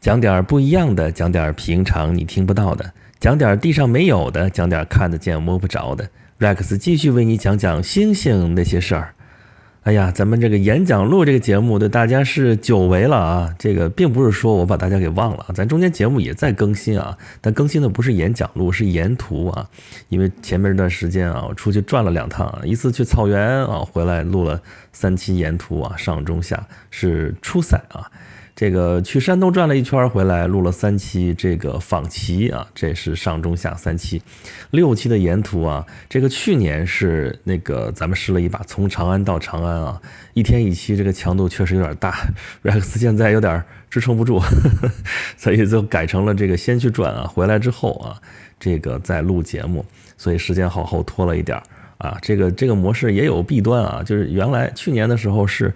讲点儿不一样的，讲点儿平常你听不到的，讲点儿地上没有的，讲点儿看得见摸不着的。Rex 继续为你讲讲星星那些事儿。哎呀，咱们这个演讲录这个节目对大家是久违了啊！这个并不是说我把大家给忘了，咱中间节目也在更新啊，但更新的不是演讲录，是沿途啊。因为前面这段时间啊，我出去转了两趟，一次去草原啊，回来录了三期沿途啊，上中下是初赛啊。这个去山东转了一圈回来，录了三期这个访齐啊，这是上中下三期，六期的沿途啊。这个去年是那个咱们试了一把从长安到长安啊，一天一期，这个强度确实有点大，Rex 现在有点支撑不住，所以就改成了这个先去转啊，回来之后啊，这个再录节目，所以时间好后拖了一点啊。这个这个模式也有弊端啊，就是原来去年的时候是。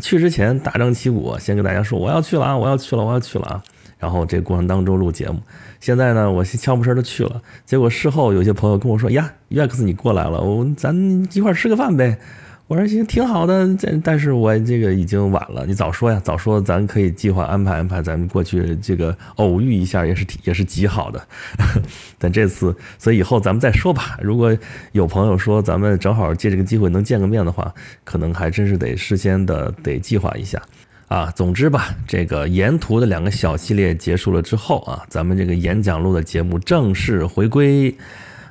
去之前大张旗鼓，先跟大家说我要去了啊，我要去了，我要去了啊。然后这个过程当中录节目，现在呢，我悄不声的去了。结果事后有些朋友跟我说呀约克斯你过来了，我咱一块吃个饭呗。我说行，挺好的，这但是我这个已经晚了，你早说呀，早说，咱可以计划安排安排，咱们过去这个偶遇一下也是也是极好的。但这次，所以以后咱们再说吧。如果有朋友说咱们正好借这个机会能见个面的话，可能还真是得事先的得计划一下啊。总之吧，这个沿途的两个小系列结束了之后啊，咱们这个演讲录的节目正式回归。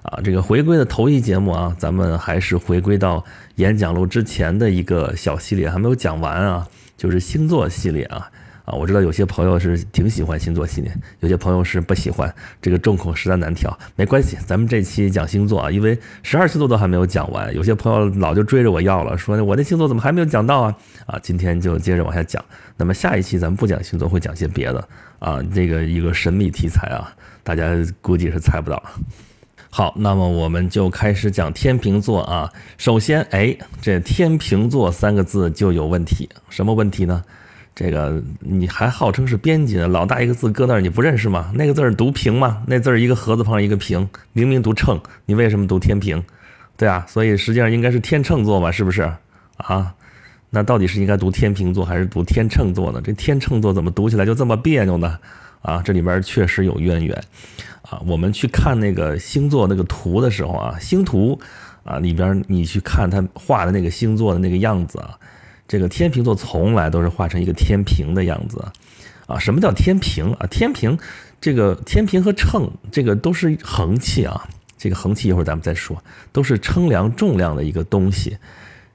啊，这个回归的头一节目啊，咱们还是回归到演讲录之前的一个小系列，还没有讲完啊，就是星座系列啊。啊，我知道有些朋友是挺喜欢星座系列，有些朋友是不喜欢，这个众口实在难调。没关系，咱们这期讲星座啊，因为十二星座都还没有讲完，有些朋友老就追着我要了，说我那星座怎么还没有讲到啊？啊，今天就接着往下讲。那么下一期咱们不讲星座，会讲些别的啊，这个一个神秘题材啊，大家估计是猜不到。好，那么我们就开始讲天平座啊。首先，哎，这天平座三个字就有问题，什么问题呢？这个你还号称是编辑呢，老大一个字搁那儿你不认识吗？那个字儿读平吗？那字儿一个盒子旁一个平，明明读秤，你为什么读天平？对啊，所以实际上应该是天秤座吧，是不是啊？那到底是应该读天平座还是读天秤座呢？这天秤座怎么读起来就这么别扭呢？啊，这里边确实有渊源。啊，我们去看那个星座那个图的时候啊，星图啊里边你去看他画的那个星座的那个样子啊，这个天平座从来都是画成一个天平的样子啊。什么叫天平啊？天平这个天平和秤这个都是衡器啊，这个衡器一会儿咱们再说，都是称量重量的一个东西。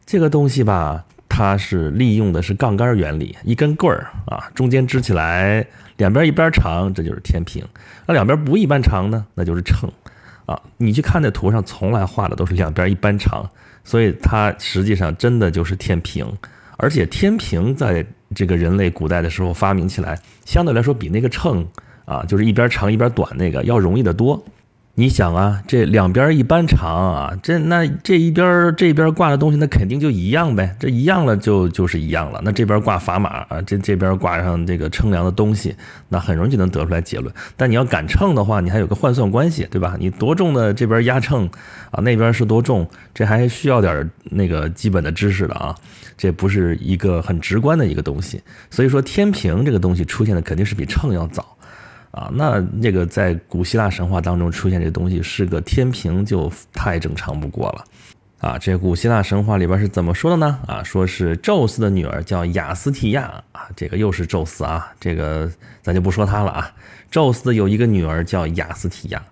这个东西吧，它是利用的是杠杆原理，一根棍儿啊，中间支起来。两边一边长，这就是天平；那两边不一般长呢，那就是秤。啊，你去看那图上，从来画的都是两边一般长，所以它实际上真的就是天平。而且天平在这个人类古代的时候发明起来，相对来说比那个秤啊，就是一边长一边短那个要容易得多。你想啊，这两边一般长啊，这那这一边这边挂的东西，那肯定就一样呗。这一样了就就是一样了。那这边挂砝码啊，这这边挂上这个称量的东西，那很容易就能得出来结论。但你要敢称的话，你还有个换算关系，对吧？你多重的这边压秤啊，那边是多重，这还需要点那个基本的知识的啊。这不是一个很直观的一个东西。所以说天平这个东西出现的肯定是比秤要早。啊，那这个在古希腊神话当中出现这东西是个天平，就太正常不过了。啊，这古希腊神话里边是怎么说的呢？啊，说是宙斯的女儿叫雅斯提亚啊，这个又是宙斯啊，这个咱就不说他了啊。宙斯有一个女儿叫雅斯提亚，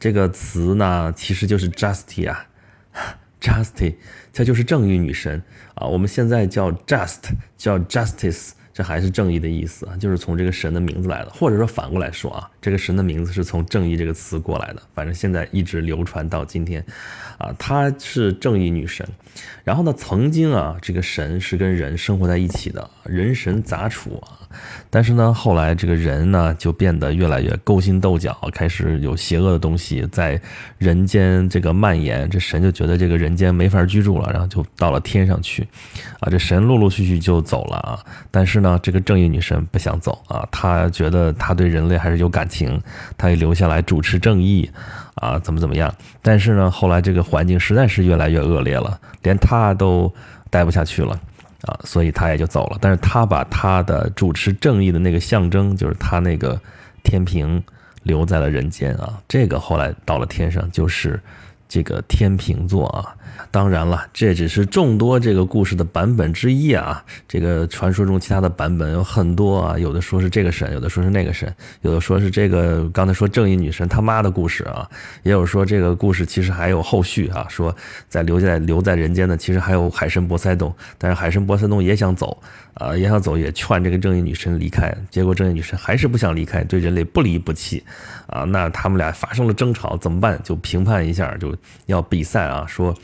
这个词呢其实就是 Justia，Justia，它 就是正义女神啊。我们现在叫 Just，叫 Justice。这还是正义的意思啊，就是从这个神的名字来的，或者说反过来说啊，这个神的名字是从正义这个词过来的，反正现在一直流传到今天，啊，她是正义女神。然后呢，曾经啊，这个神是跟人生活在一起的，人神杂处啊。但是呢，后来这个人呢，就变得越来越勾心斗角，开始有邪恶的东西在人间这个蔓延。这神就觉得这个人间没法居住了，然后就到了天上去，啊，这神陆陆续续就走了啊。但是呢，这个正义女神不想走啊，她觉得她对人类还是有感情，她也留下来主持正义。啊，怎么怎么样？但是呢，后来这个环境实在是越来越恶劣了，连她都待不下去了，啊，所以她也就走了。但是她把她的主持正义的那个象征，就是她那个天平留在了人间啊。这个后来到了天上，就是这个天平座啊。当然了，这只是众多这个故事的版本之一啊。这个传说中其他的版本有很多啊，有的说是这个神，有的说是那个神，有的说是这个刚才说正义女神他妈的故事啊，也有说这个故事其实还有后续啊，说在留在留在人间的其实还有海神波塞冬，但是海神波塞冬也想走啊，也想走，也劝这个正义女神离开，结果正义女神还是不想离开，对人类不离不弃啊。那他们俩发生了争吵，怎么办？就评判一下，就要比赛啊，说。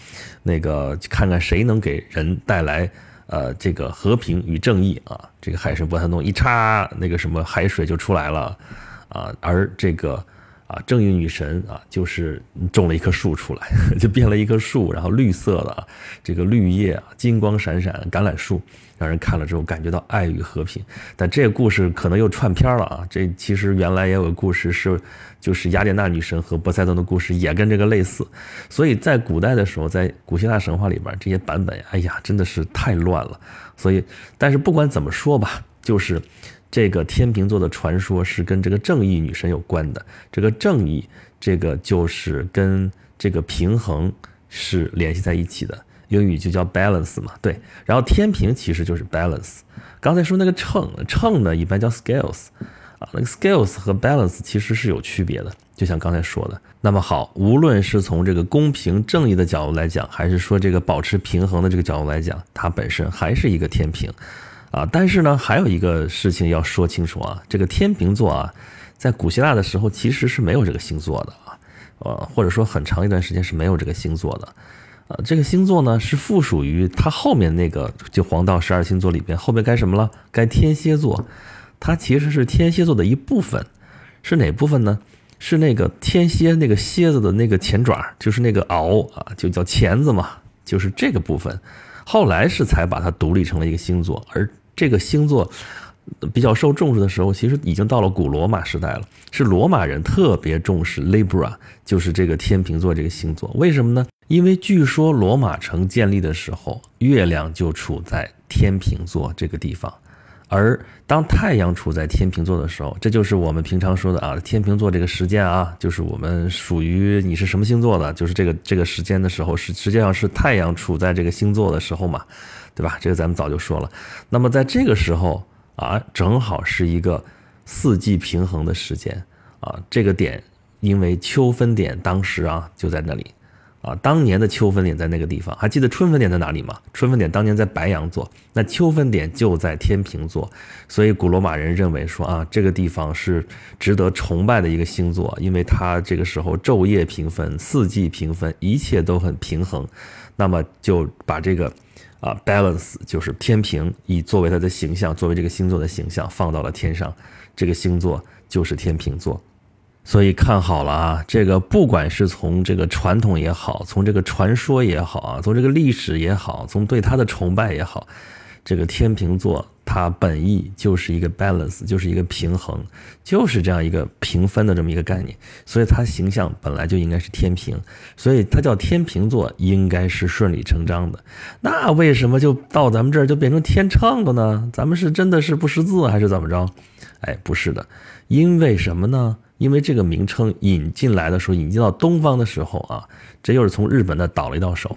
那个看看谁能给人带来呃这个和平与正义啊！这个海神波塞冬一插，那个什么海水就出来了啊！而这个啊正义女神啊，就是种了一棵树出来，就变了一棵树，然后绿色的这个绿叶啊，金光闪闪，橄榄树。让人看了之后感觉到爱与和平，但这个故事可能又串片了啊！这其实原来也有个故事是，就是雅典娜女神和波塞冬的故事也跟这个类似，所以在古代的时候，在古希腊神话里边这些版本，哎呀，真的是太乱了。所以，但是不管怎么说吧，就是这个天秤座的传说是跟这个正义女神有关的，这个正义，这个就是跟这个平衡是联系在一起的。英语就叫 balance 嘛，对，然后天平其实就是 balance。刚才说那个秤，秤呢一般叫 scales，啊，那个 scales 和 balance 其实是有区别的，就像刚才说的。那么好，无论是从这个公平正义的角度来讲，还是说这个保持平衡的这个角度来讲，它本身还是一个天平，啊，但是呢，还有一个事情要说清楚啊，这个天平座啊，在古希腊的时候其实是没有这个星座的啊，呃，或者说很长一段时间是没有这个星座的。呃，这个星座呢是附属于它后面那个，就黄道十二星座里边后面该什么了？该天蝎座，它其实是天蝎座的一部分，是哪部分呢？是那个天蝎那个蝎子的那个前爪，就是那个螯啊，就叫钳子嘛，就是这个部分。后来是才把它独立成了一个星座，而这个星座比较受重视的时候，其实已经到了古罗马时代了，是罗马人特别重视 Libra，就是这个天平座这个星座，为什么呢？因为据说罗马城建立的时候，月亮就处在天平座这个地方，而当太阳处在天平座的时候，这就是我们平常说的啊，天平座这个时间啊，就是我们属于你是什么星座的，就是这个这个时间的时候是实际上是太阳处在这个星座的时候嘛，对吧？这个咱们早就说了。那么在这个时候啊，正好是一个四季平衡的时间啊，这个点因为秋分点当时啊就在那里。啊，当年的秋分点在那个地方，还记得春分点在哪里吗？春分点当年在白羊座，那秋分点就在天平座，所以古罗马人认为说啊，这个地方是值得崇拜的一个星座，因为它这个时候昼夜平分，四季平分，一切都很平衡，那么就把这个啊 balance 就是天平，以作为它的形象，作为这个星座的形象放到了天上，这个星座就是天平座。所以看好了啊，这个不管是从这个传统也好，从这个传说也好啊，从这个历史也好，从对他的崇拜也好，这个天秤座它本意就是一个 balance，就是一个平衡，就是这样一个平分的这么一个概念。所以它形象本来就应该是天平，所以它叫天秤座应该是顺理成章的。那为什么就到咱们这儿就变成天秤了呢？咱们是真的是不识字还是怎么着？哎，不是的，因为什么呢？因为这个名称引进来的时候，引进到东方的时候啊，这又是从日本那倒了一道手。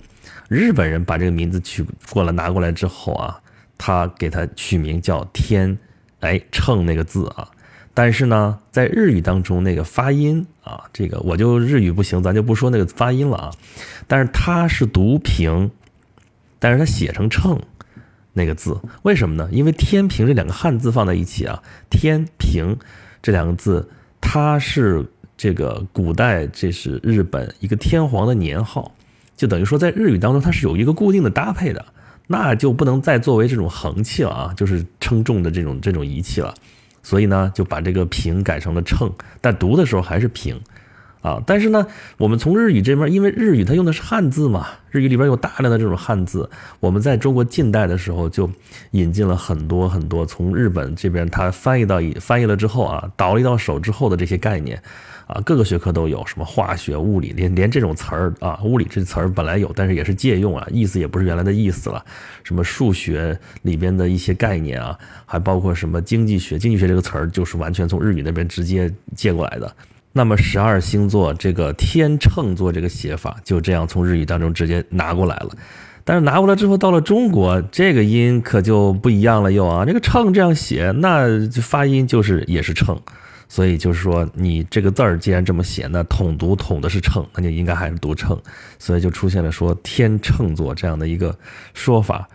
日本人把这个名字取过来拿过来之后啊，他给他取名叫天，哎，秤那个字啊。但是呢，在日语当中那个发音啊，这个我就日语不行，咱就不说那个发音了啊。但是它是读平，但是它写成秤那个字，为什么呢？因为天平这两个汉字放在一起啊，天平这两个字。它是这个古代，这是日本一个天皇的年号，就等于说在日语当中它是有一个固定的搭配的，那就不能再作为这种衡器了啊，就是称重的这种这种仪器了，所以呢就把这个平改成了秤，但读的时候还是平。啊，但是呢，我们从日语这边，因为日语它用的是汉字嘛，日语里边有大量的这种汉字，我们在中国近代的时候就引进了很多很多从日本这边它翻译到翻译了之后啊，倒了一道手之后的这些概念，啊，各个学科都有，什么化学、物理，连连这种词儿啊，物理这词儿本来有，但是也是借用啊，意思也不是原来的意思了。什么数学里边的一些概念啊，还包括什么经济学，经济学这个词儿就是完全从日语那边直接借过来的。那么十二星座这个天秤座这个写法，就这样从日语当中直接拿过来了。但是拿过来之后，到了中国，这个音可就不一样了，又啊，这个秤这样写，那发音就是也是秤，所以就是说，你这个字儿既然这么写，那统读统的是秤，那就应该还是读秤，所以就出现了说天秤座这样的一个说法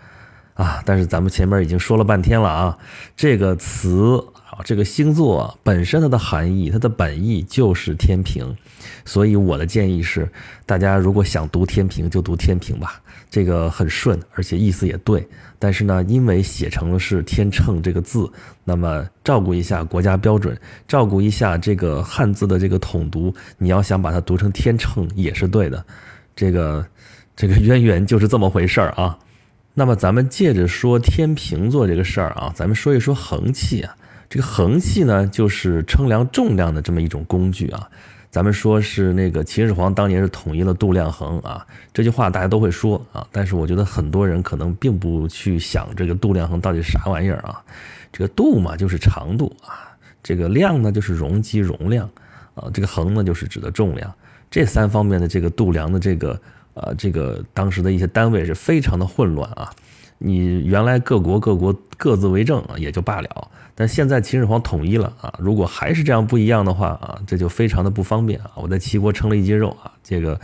啊。但是咱们前面已经说了半天了啊，这个词啊。这个星座本身它的含义，它的本意就是天平，所以我的建议是，大家如果想读天平就读天平吧，这个很顺，而且意思也对。但是呢，因为写成了是天秤这个字，那么照顾一下国家标准，照顾一下这个汉字的这个统读，你要想把它读成天秤也是对的。这个这个渊源就是这么回事儿啊。那么咱们借着说天平座这个事儿啊，咱们说一说衡器啊。这个衡器呢，就是称量重量的这么一种工具啊。咱们说是那个秦始皇当年是统一了度量衡啊，这句话大家都会说啊。但是我觉得很多人可能并不去想这个度量衡到底是啥玩意儿啊。这个度嘛就是长度啊，这个量呢就是容积容量啊，这个衡呢就是指的重量。这三方面的这个度量的这个呃这个当时的一些单位是非常的混乱啊。你原来各国各国各自为政啊也就罢了。但现在秦始皇统一了啊，如果还是这样不一样的话啊，这就非常的不方便啊。我在齐国称了一斤肉啊，这个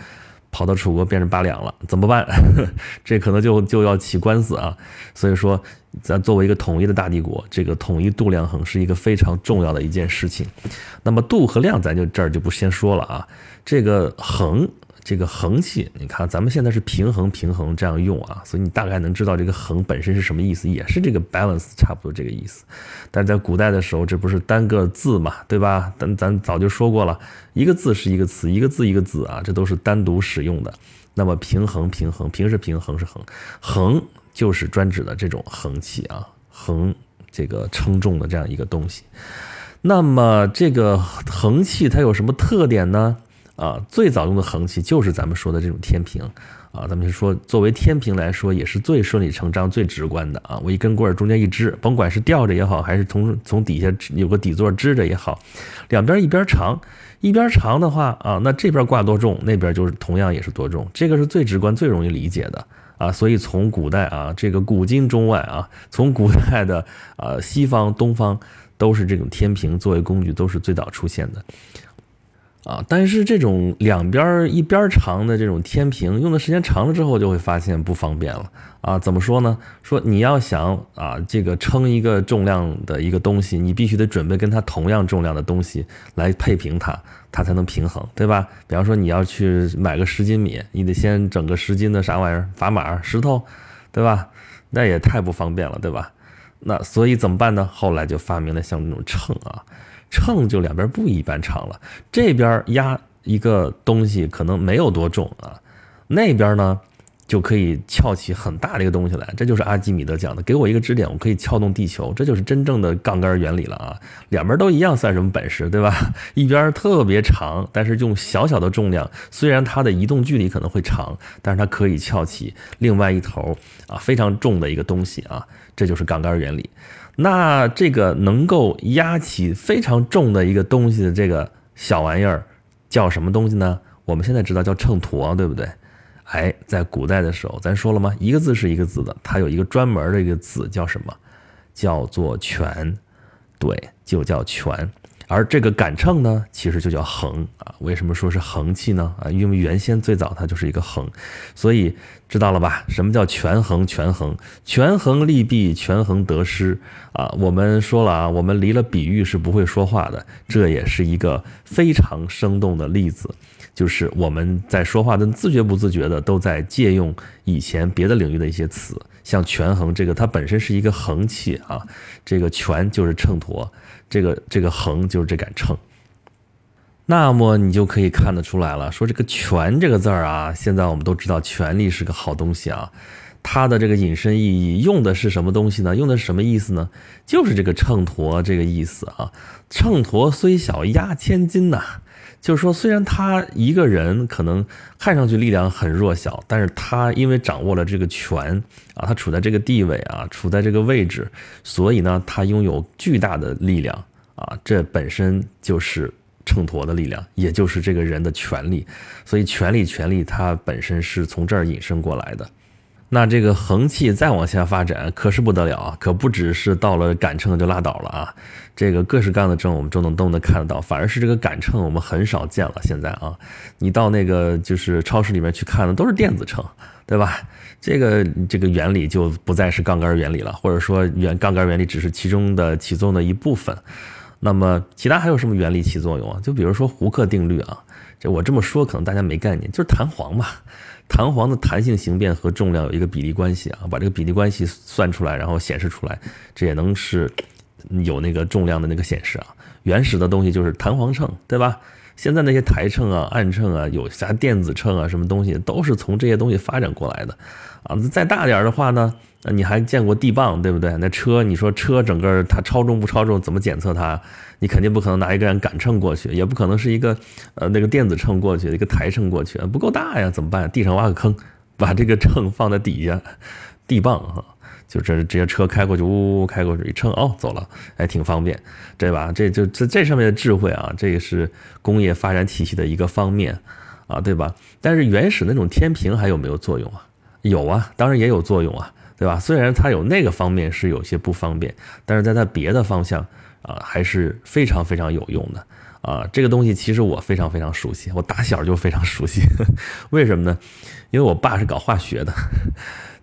跑到楚国变成八两了，怎么办？这可能就就要起官司啊。所以说，咱作为一个统一的大帝国，这个统一度量衡是一个非常重要的一件事情。那么度和量，咱就这儿就不先说了啊。这个衡。这个衡器，你看咱们现在是平衡平衡这样用啊，所以你大概能知道这个衡本身是什么意思，也是这个 balance 差不多这个意思。但是在古代的时候，这不是单个字嘛，对吧？咱咱早就说过了，一个字是一个词，一个字一个字啊，这都是单独使用的。那么平衡平衡平是平衡是衡，衡就是专指的这种衡器啊，衡这个称重的这样一个东西。那么这个衡器它有什么特点呢？啊，最早用的衡器就是咱们说的这种天平，啊，咱们就说作为天平来说，也是最顺理成章、最直观的啊。我一根棍儿中间一支，甭管是吊着也好，还是从从底下有个底座支着也好，两边一边长，一边长的话啊，那这边挂多重，那边就是同样也是多重，这个是最直观、最容易理解的啊。所以从古代啊，这个古今中外啊，从古代的啊西方、东方，都是这种天平作为工具，都是最早出现的。啊，但是这种两边一边长的这种天平，用的时间长了之后，就会发现不方便了啊。怎么说呢？说你要想啊，这个称一个重量的一个东西，你必须得准备跟它同样重量的东西来配平它，它才能平衡，对吧？比方说你要去买个十斤米，你得先整个十斤的啥玩意儿砝码石头，对吧？那也太不方便了，对吧？那所以怎么办呢？后来就发明了像这种秤啊。秤就两边不一般长了，这边压一个东西可能没有多重啊，那边呢就可以翘起很大的一个东西来。这就是阿基米德讲的，给我一个支点，我可以撬动地球，这就是真正的杠杆原理了啊。两边都一样，算什么本事，对吧？一边特别长，但是用小小的重量，虽然它的移动距离可能会长，但是它可以翘起另外一头啊非常重的一个东西啊，这就是杠杆原理。那这个能够压起非常重的一个东西的这个小玩意儿叫什么东西呢？我们现在知道叫秤砣，对不对？哎，在古代的时候，咱说了吗？一个字是一个字的，它有一个专门的一个字叫什么？叫做权，对，就叫权。而这个杆秤呢，其实就叫衡啊。为什么说是衡器呢？啊，因为原先最早它就是一个衡，所以知道了吧？什么叫权衡？权衡，权衡利弊，权衡得失啊。我们说了啊，我们离了比喻是不会说话的，这也是一个非常生动的例子。就是我们在说话的自觉不自觉的都在借用以前别的领域的一些词，像权衡这个，它本身是一个衡器啊，这个权就是秤砣。这个这个横就是这杆秤，那么你就可以看得出来了。说这个权这个字儿啊，现在我们都知道权力是个好东西啊，它的这个引申意义用的是什么东西呢？用的是什么意思呢？就是这个秤砣这个意思啊。秤砣虽小压千斤呐，就是说虽然他一个人可能看上去力量很弱小，但是他因为掌握了这个权啊，他处在这个地位啊，处在这个位置，所以呢，他拥有巨大的力量啊，这本身就是秤砣的力量，也就是这个人的权利。所以权力，权力它本身是从这儿引申过来的。那这个横气再往下发展，可是不得了啊！可不只是到了杆秤就拉倒了啊！这个各式各样的秤我们都能都能看得到，反而是这个杆秤我们很少见了。现在啊，你到那个就是超市里面去看的都是电子秤，对吧？这个这个原理就不再是杠杆原理了，或者说原杠杆原理只是其中的起作用的一部分。那么其他还有什么原理起作用啊？就比如说胡克定律啊，这我这么说可能大家没概念，就是弹簧嘛。弹簧的弹性形变和重量有一个比例关系啊，把这个比例关系算出来，然后显示出来，这也能是有那个重量的那个显示啊。原始的东西就是弹簧秤，对吧？现在那些台秤啊、暗秤啊、有啥电子秤啊，什么东西都是从这些东西发展过来的啊。再大点的话呢？你还见过地磅对不对？那车你说车整个它超重不超重？怎么检测它？你肯定不可能拿一个人杆秤过去，也不可能是一个呃那个电子秤过去，一个台秤过去，不够大呀，怎么办？地上挖个坑，把这个秤放在底下，地磅哈，就这直接车开过去，呜呜开过去一称哦，走了，还挺方便，对吧？这就这这上面的智慧啊，这也是工业发展体系的一个方面啊，对吧？但是原始那种天平还有没有作用啊？有啊，当然也有作用啊。对吧？虽然它有那个方面是有些不方便，但是在它别的方向啊，还是非常非常有用的啊。这个东西其实我非常非常熟悉，我打小就非常熟悉。为什么呢？因为我爸是搞化学的，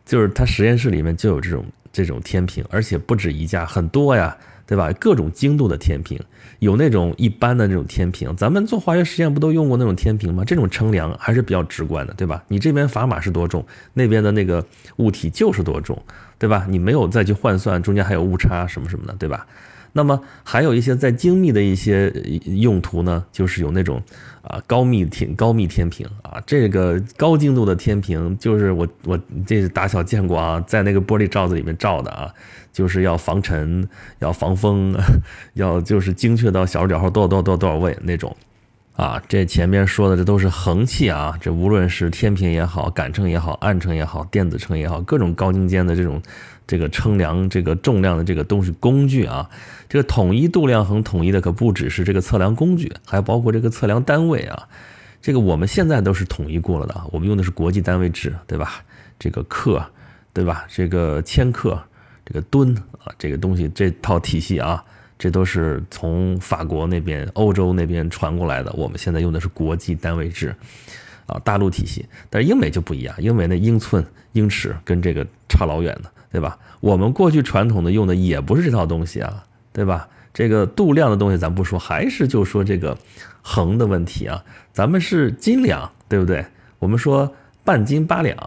就是他实验室里面就有这种这种天平，而且不止一架，很多呀。对吧？各种精度的天平，有那种一般的那种天平，咱们做化学实验不都用过那种天平吗？这种称量还是比较直观的，对吧？你这边砝码是多重，那边的那个物体就是多重，对吧？你没有再去换算，中间还有误差什么什么的，对吧？那么还有一些在精密的一些用途呢，就是有那种啊高密天高密天平啊，这个高精度的天平，就是我我这打小见过啊，在那个玻璃罩子里面照的啊。就是要防尘，要防风，要就是精确到小数点后多少多少多少多少位那种，啊，这前面说的这都是衡器啊，这无论是天平也好，杆秤也好，暗秤也好，电子秤也好，各种高精尖的这种这个称量这个重量的这个东西工具啊。这个统一度量衡统一的可不只是这个测量工具，还包括这个测量单位啊。这个我们现在都是统一过了的，我们用的是国际单位制，对吧？这个克，对吧？这个千克。这个吨啊，这个东西这套体系啊，这都是从法国那边、欧洲那边传过来的。我们现在用的是国际单位制，啊，大陆体系。但是英美就不一样，英美那英寸、英尺跟这个差老远的，对吧？我们过去传统的用的也不是这套东西啊，对吧？这个度量的东西咱不说，还是就说这个衡的问题啊。咱们是斤两，对不对？我们说半斤八两，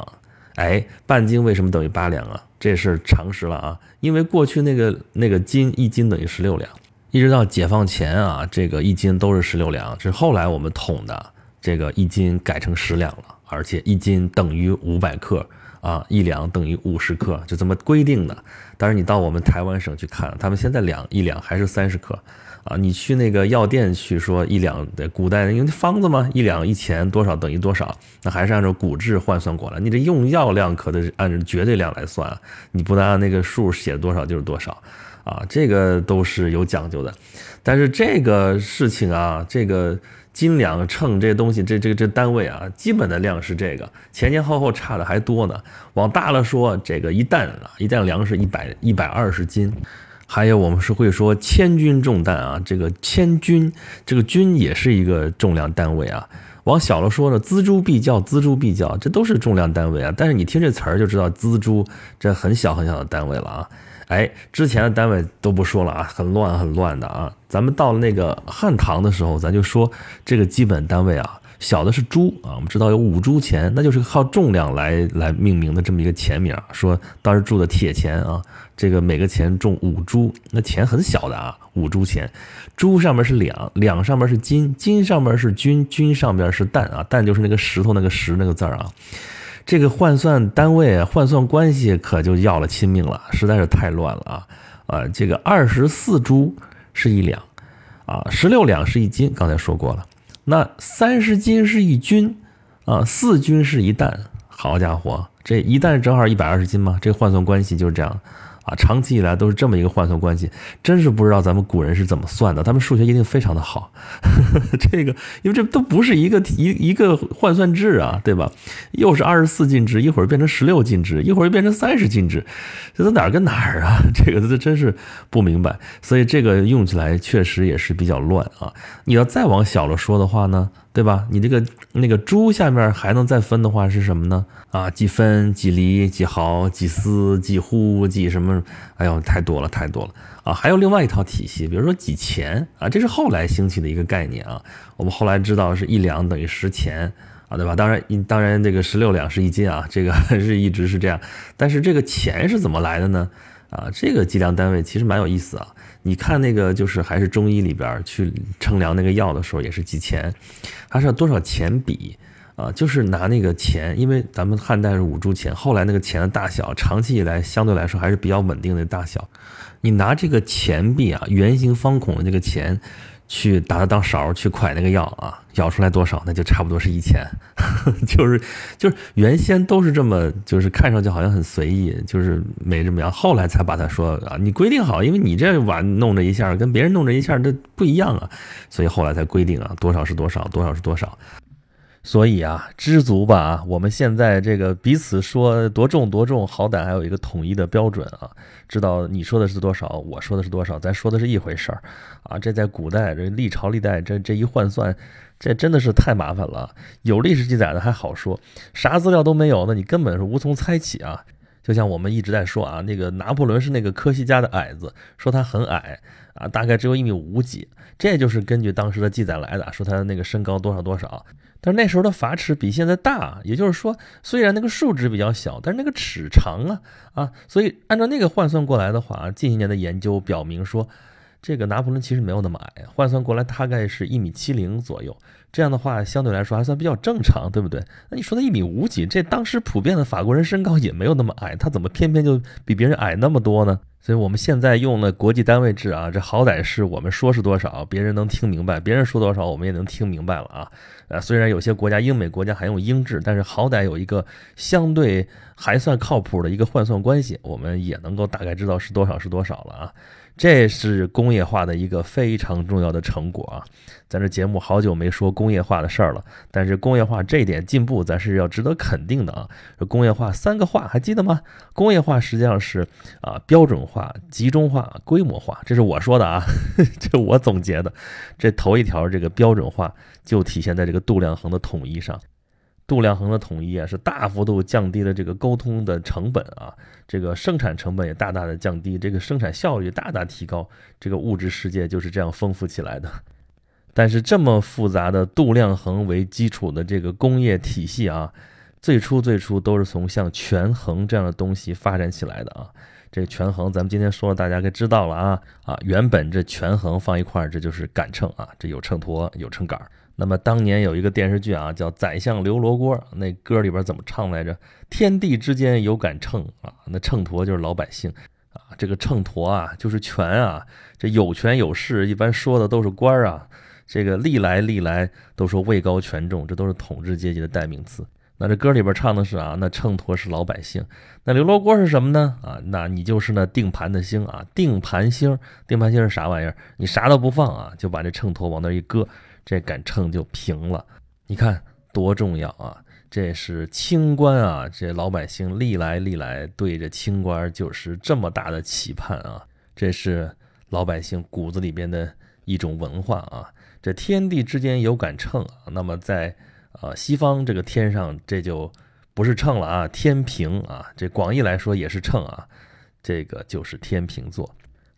哎，半斤为什么等于八两啊？这是常识了啊，因为过去那个那个斤一斤等于十六两，一直到解放前啊，这个一斤都是十六两，是后来我们统的这个一斤改成十两了，而且一斤等于五百克啊，一两等于五十克，就这么规定的。但是你到我们台湾省去看，他们现在两一两还是三十克。啊，你去那个药店去说一两的古代因为方子嘛，一两一钱多少等于多少，那还是按照古制换算过来。你这用药量可得按照绝对量来算，你不能按那个数写多少就是多少，啊，这个都是有讲究的。但是这个事情啊，这个斤两秤这些东西，这这这单位啊，基本的量是这个，前前后后差的还多呢。往大了说，这个一担啊，一担粮食一百一百二十斤。还有我们是会说千钧重担啊，这个千钧，这个钧也是一个重量单位啊。往小了说呢，锱铢必较，锱铢必较，这都是重量单位啊。但是你听这词儿就知道，锱铢这很小很小的单位了啊。哎，之前的单位都不说了啊，很乱很乱的啊。咱们到了那个汉唐的时候，咱就说这个基本单位啊。小的是铢啊，我们知道有五铢钱，那就是靠重量来来命名的这么一个钱名。说当时铸的铁钱啊，这个每个钱重五铢，那钱很小的啊，五铢钱。铢上面是两，两上面是金，金上面是钧，钧上边是担啊，担就是那个石头那个石那个字儿啊。这个换算单位、换算关系可就要了亲命了，实在是太乱了啊！啊，这个二十四铢是一两，啊，十六两是一斤，刚才说过了。那三十斤是一均，啊，四均是一担。好家伙，这一担正好一百二十斤嘛？这换算关系就是这样。啊，长期以来都是这么一个换算关系，真是不知道咱们古人是怎么算的。他们数学一定非常的好。这个，因为这都不是一个一一个换算制啊，对吧？又是二十四进制，一会儿变成十六进制，一会儿又变成三十进制，这都哪儿跟哪儿啊？这个这真是不明白。所以这个用起来确实也是比较乱啊。你要再往小了说的话呢？对吧？你这个那个猪下面还能再分的话是什么呢？啊，几分、几厘、几毫、几丝、几户、几什么？哎呦，太多了，太多了啊！还有另外一套体系，比如说几钱啊，这是后来兴起的一个概念啊。我们后来知道是一两等于十钱啊，对吧？当然，当然这个十六两是一斤啊，这个 是一直是这样。但是这个钱是怎么来的呢？啊，这个计量单位其实蛮有意思啊。你看那个，就是还是中医里边去称量那个药的时候，也是几钱，它是要多少钱比啊？就是拿那个钱，因为咱们汉代是五铢钱，后来那个钱的大小，长期以来相对来说还是比较稳定的大小。你拿这个钱币啊，圆形方孔的这个钱。去打它当勺去蒯那个药啊，舀出来多少，那就差不多是一千，就是就是原先都是这么，就是看上去好像很随意，就是没这么样，后来才把它说啊，你规定好，因为你这碗弄这一下跟别人弄这一下这不一样啊，所以后来才规定啊，多少是多少，多少是多少。所以啊，知足吧啊！我们现在这个彼此说多重多重，好歹还有一个统一的标准啊，知道你说的是多少，我说的是多少，咱说的是一回事儿啊。这在古代这历朝历代这这一换算，这真的是太麻烦了。有历史记载的还好说，啥资料都没有，那你根本是无从猜起啊。就像我们一直在说啊，那个拿破仑是那个科西嘉的矮子，说他很矮啊，大概只有一米五几，这就是根据当时的记载来的，说他的那个身高多少多少。但是那时候的法尺比现在大，也就是说，虽然那个数值比较小，但是那个尺长啊啊，所以按照那个换算过来的话，近些年的研究表明说，这个拿破仑其实没有那么矮，换算过来大概是一米七零左右。这样的话相对来说还算比较正常，对不对？那你说他一米五几，这当时普遍的法国人身高也没有那么矮，他怎么偏偏就比别人矮那么多呢？所以我们现在用了国际单位制啊，这好歹是我们说是多少，别人能听明白；别人说多少，我们也能听明白了啊。呃，虽然有些国家，英美国家还用英制，但是好歹有一个相对还算靠谱的一个换算关系，我们也能够大概知道是多少是多少了啊。这是工业化的一个非常重要的成果啊！咱这节目好久没说工业化的事儿了，但是工业化这点进步，咱是要值得肯定的啊！工业化三个化还记得吗？工业化实际上是啊标准化、集中化、规模化，这是我说的啊，这我总结的。这头一条这个标准化就体现在这个度量衡的统一上。度量衡的统一啊，是大幅度降低了这个沟通的成本啊，这个生产成本也大大的降低，这个生产效率大大提高，这个物质世界就是这样丰富起来的。但是这么复杂的度量衡为基础的这个工业体系啊，最初最初都是从像权衡这样的东西发展起来的啊。这权衡咱们今天说了，大家该知道了啊啊，原本这权衡放一块儿，这就是杆秤啊，这有秤砣有秤杆儿。那么当年有一个电视剧啊，叫《宰相刘罗锅》，那歌里边怎么唱来着？天地之间有杆秤啊，那秤砣就是老百姓啊，这个秤砣啊就是权啊，这有权有势，一般说的都是官儿啊。这个历来历来都说位高权重，这都是统治阶级的代名词。那这歌里边唱的是啊，那秤砣是老百姓，那刘罗锅是什么呢？啊，那你就是那定盘的星啊，定盘星，定盘星是啥玩意儿？你啥都不放啊，就把这秤砣往那一搁。这杆秤就平了，你看多重要啊！这是清官啊，这老百姓历来历来对着清官就是这么大的期盼啊！这是老百姓骨子里边的一种文化啊！这天地之间有杆秤啊，那么在啊西方这个天上这就不是秤了啊，天平啊，这广义来说也是秤啊，这个就是天平座。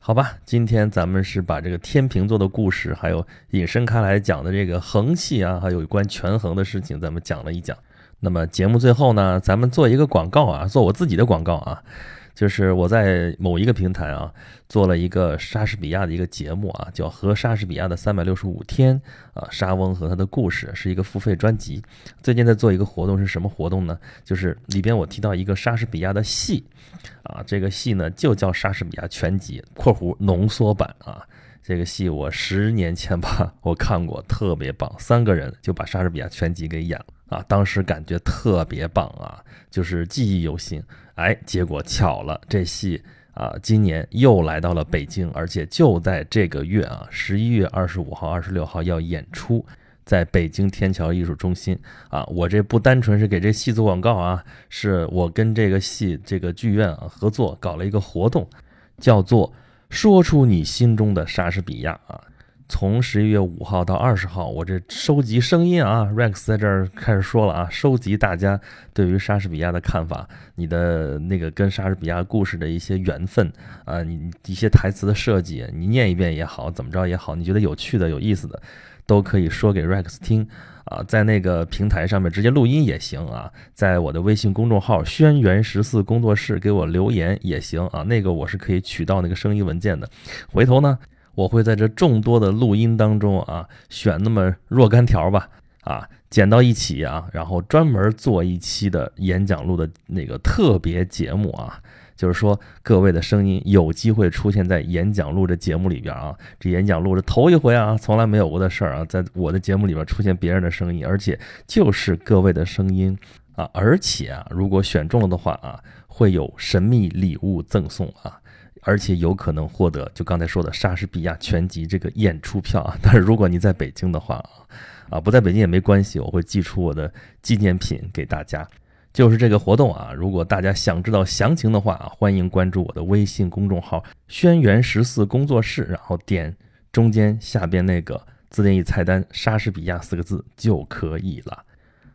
好吧，今天咱们是把这个天平座的故事，还有引申开来讲的这个恒气啊，还有关权衡的事情，咱们讲了一讲。那么节目最后呢，咱们做一个广告啊，做我自己的广告啊。就是我在某一个平台啊做了一个莎士比亚的一个节目啊，叫《和莎士比亚的三百六十五天》啊，莎翁和他的故事是一个付费专辑。最近在做一个活动，是什么活动呢？就是里边我提到一个莎士比亚的戏啊，这个戏呢就叫《莎士比亚全集》（括弧浓缩版）啊。这个戏我十年前吧我看过，特别棒，三个人就把莎士比亚全集给演了啊，当时感觉特别棒啊，就是记忆犹新。哎，结果巧了，这戏啊，今年又来到了北京，而且就在这个月啊，十一月二十五号、二十六号要演出，在北京天桥艺术中心啊。我这不单纯是给这戏做广告啊，是我跟这个戏这个剧院啊合作搞了一个活动，叫做“说出你心中的莎士比亚”啊。从十一月五号到二十号，我这收集声音啊，Rex 在这儿开始说了啊，收集大家对于莎士比亚的看法，你的那个跟莎士比亚故事的一些缘分啊，你一些台词的设计，你念一遍也好，怎么着也好，你觉得有趣的、有意思的，都可以说给 Rex 听啊，在那个平台上面直接录音也行啊，在我的微信公众号“轩辕十四工作室”给我留言也行啊，那个我是可以取到那个声音文件的，回头呢。我会在这众多的录音当中啊，选那么若干条吧，啊，剪到一起啊，然后专门做一期的演讲录的那个特别节目啊，就是说各位的声音有机会出现在演讲录这节目里边啊，这演讲录是头一回啊，从来没有过的事儿啊，在我的节目里边出现别人的声音，而且就是各位的声音啊，而且啊，如果选中了的话啊，会有神秘礼物赠送啊。而且有可能获得就刚才说的莎士比亚全集这个演出票啊！但是如果你在北京的话啊，啊不在北京也没关系，我会寄出我的纪念品给大家。就是这个活动啊，如果大家想知道详情的话啊，欢迎关注我的微信公众号“轩辕十四工作室”，然后点中间下边那个自定义菜单“莎士比亚”四个字就可以了。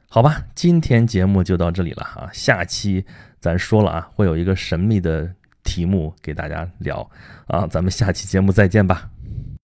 好吧，今天节目就到这里了啊，下期咱说了啊，会有一个神秘的。题目给大家聊啊，咱们下期节目再见吧。